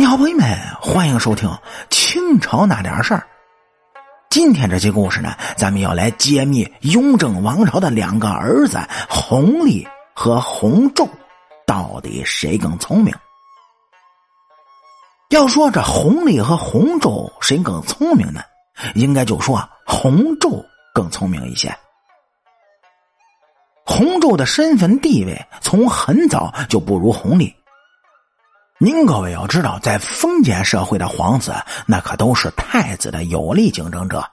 你好，朋友们，欢迎收听清朝那点事儿。今天这期故事呢，咱们要来揭秘雍正王朝的两个儿子弘历和弘昼，到底谁更聪明？要说这弘历和弘昼谁更聪明呢？应该就说弘昼更聪明一些。弘昼的身份地位从很早就不如弘历。您各位要知道，在封建社会的皇子，那可都是太子的有力竞争者。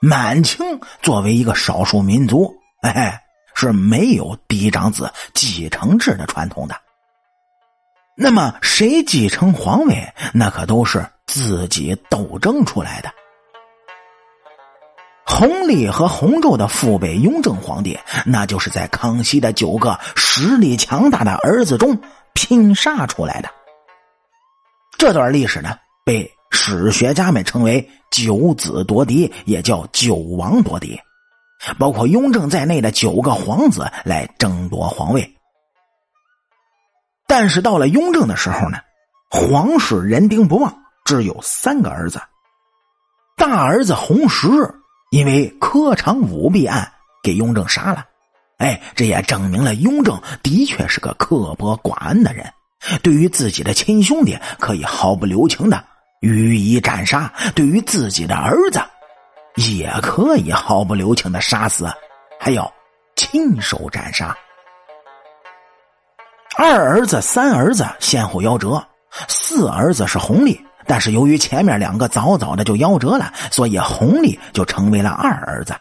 满清作为一个少数民族，哎，是没有嫡长子继承制的传统的。那么，谁继承皇位，那可都是自己斗争出来的。弘历和弘昼的父辈雍正皇帝，那就是在康熙的九个实力强大的儿子中。拼杀出来的这段历史呢，被史学家们称为“九子夺嫡”，也叫“九王夺嫡”，包括雍正在内的九个皇子来争夺皇位。但是到了雍正的时候呢，皇室人丁不旺，只有三个儿子。大儿子弘时因为科场舞弊案给雍正杀了。哎，这也证明了雍正的确是个刻薄寡恩的人，对于自己的亲兄弟可以毫不留情的予以斩杀，对于自己的儿子也可以毫不留情的杀死，还要亲手斩杀。二儿子、三儿子先后夭折，四儿子是弘历，但是由于前面两个早早的就夭折了，所以弘历就成为了二儿子。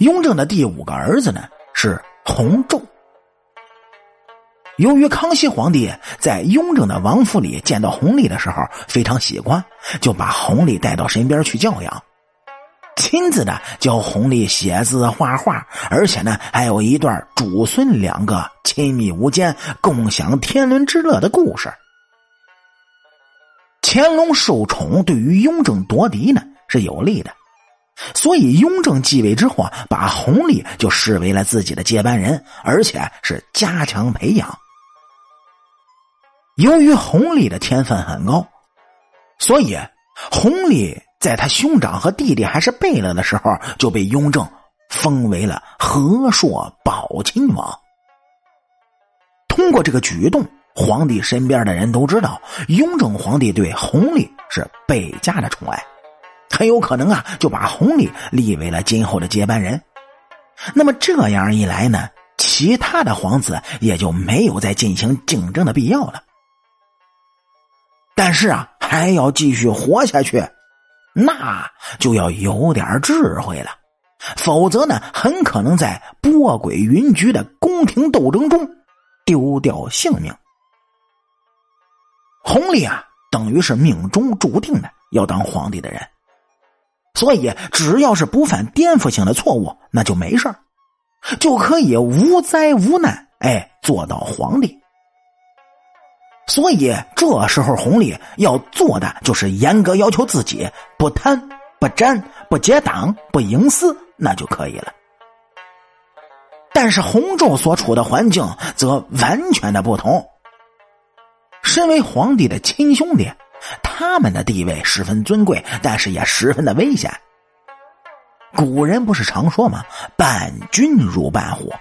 雍正的第五个儿子呢是弘昼。由于康熙皇帝在雍正的王府里见到弘历的时候非常喜欢，就把弘历带到身边去教养，亲自的教弘历写字画画，而且呢还有一段主孙两个亲密无间、共享天伦之乐的故事。乾隆受宠对于雍正夺嫡呢是有利的。所以，雍正继位之后啊，把弘历就视为了自己的接班人，而且是加强培养。由于弘历的天分很高，所以弘历在他兄长和弟弟还是贝勒的时候，就被雍正封为了和硕宝亲王。通过这个举动，皇帝身边的人都知道，雍正皇帝对弘历是倍加的宠爱。很有可能啊，就把弘历立为了今后的接班人。那么这样一来呢，其他的皇子也就没有再进行竞争的必要了。但是啊，还要继续活下去，那就要有点智慧了，否则呢，很可能在波诡云谲的宫廷斗争中丢掉性命。弘历啊，等于是命中注定的要当皇帝的人。所以，只要是不犯颠覆性的错误，那就没事就可以无灾无难，哎，做到皇帝。所以这时候，弘历要做的就是严格要求自己，不贪、不沾、不结党、不营私，那就可以了。但是弘昼所处的环境则完全的不同。身为皇帝的亲兄弟。他们的地位十分尊贵，但是也十分的危险。古人不是常说吗？“伴君如伴虎。”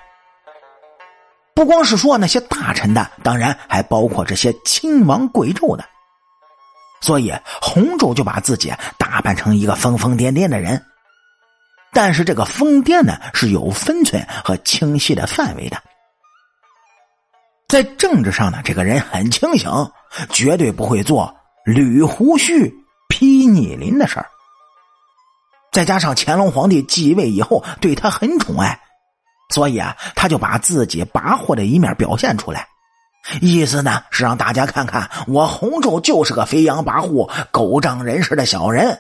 不光是说那些大臣的，当然还包括这些亲王贵胄的。所以洪昼就把自己打扮成一个疯疯癫癫的人。但是这个疯癫呢是有分寸和清晰的范围的。在政治上呢，这个人很清醒，绝对不会做。捋胡须、劈逆鳞的事儿，再加上乾隆皇帝继位以后对他很宠爱，所以啊，他就把自己跋扈的一面表现出来，意思呢是让大家看看我洪昼就是个飞扬跋扈、狗仗人势的小人。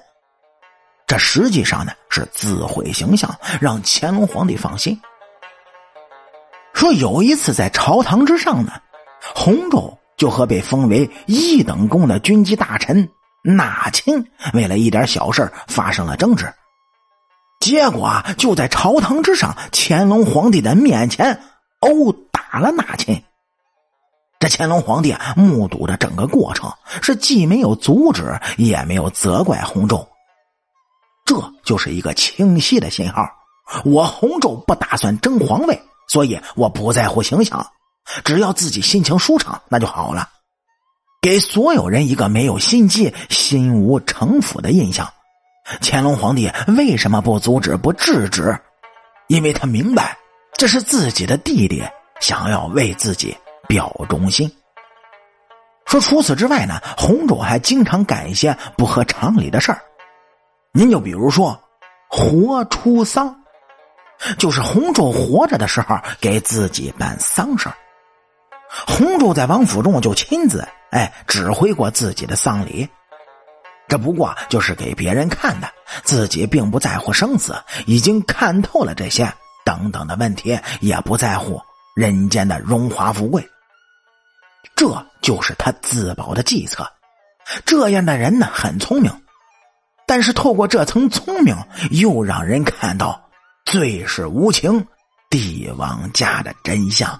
这实际上呢是自毁形象，让乾隆皇帝放心。说有一次在朝堂之上呢，洪昼。就和被封为一等功的军机大臣纳钦为了一点小事发生了争执，结果就在朝堂之上，乾隆皇帝的面前殴打了纳钦。这乾隆皇帝目睹的整个过程，是既没有阻止，也没有责怪洪州。这就是一个清晰的信号：我洪州不打算争皇位，所以我不在乎形象，只要自己心情舒畅，那就好了。给所有人一个没有心机、心无城府的印象。乾隆皇帝为什么不阻止、不制止？因为他明白，这是自己的弟弟想要为自己。表忠心。说除此之外呢，洪州还经常干一些不合常理的事儿。您就比如说，活出丧，就是洪州活着的时候给自己办丧事儿洪州在王府中就亲自哎指挥过自己的丧礼，这不过就是给别人看的，自己并不在乎生死，已经看透了这些等等的问题，也不在乎人间的荣华富贵。这就是他自保的计策。这样的人呢，很聪明，但是透过这层聪明，又让人看到最是无情帝王家的真相。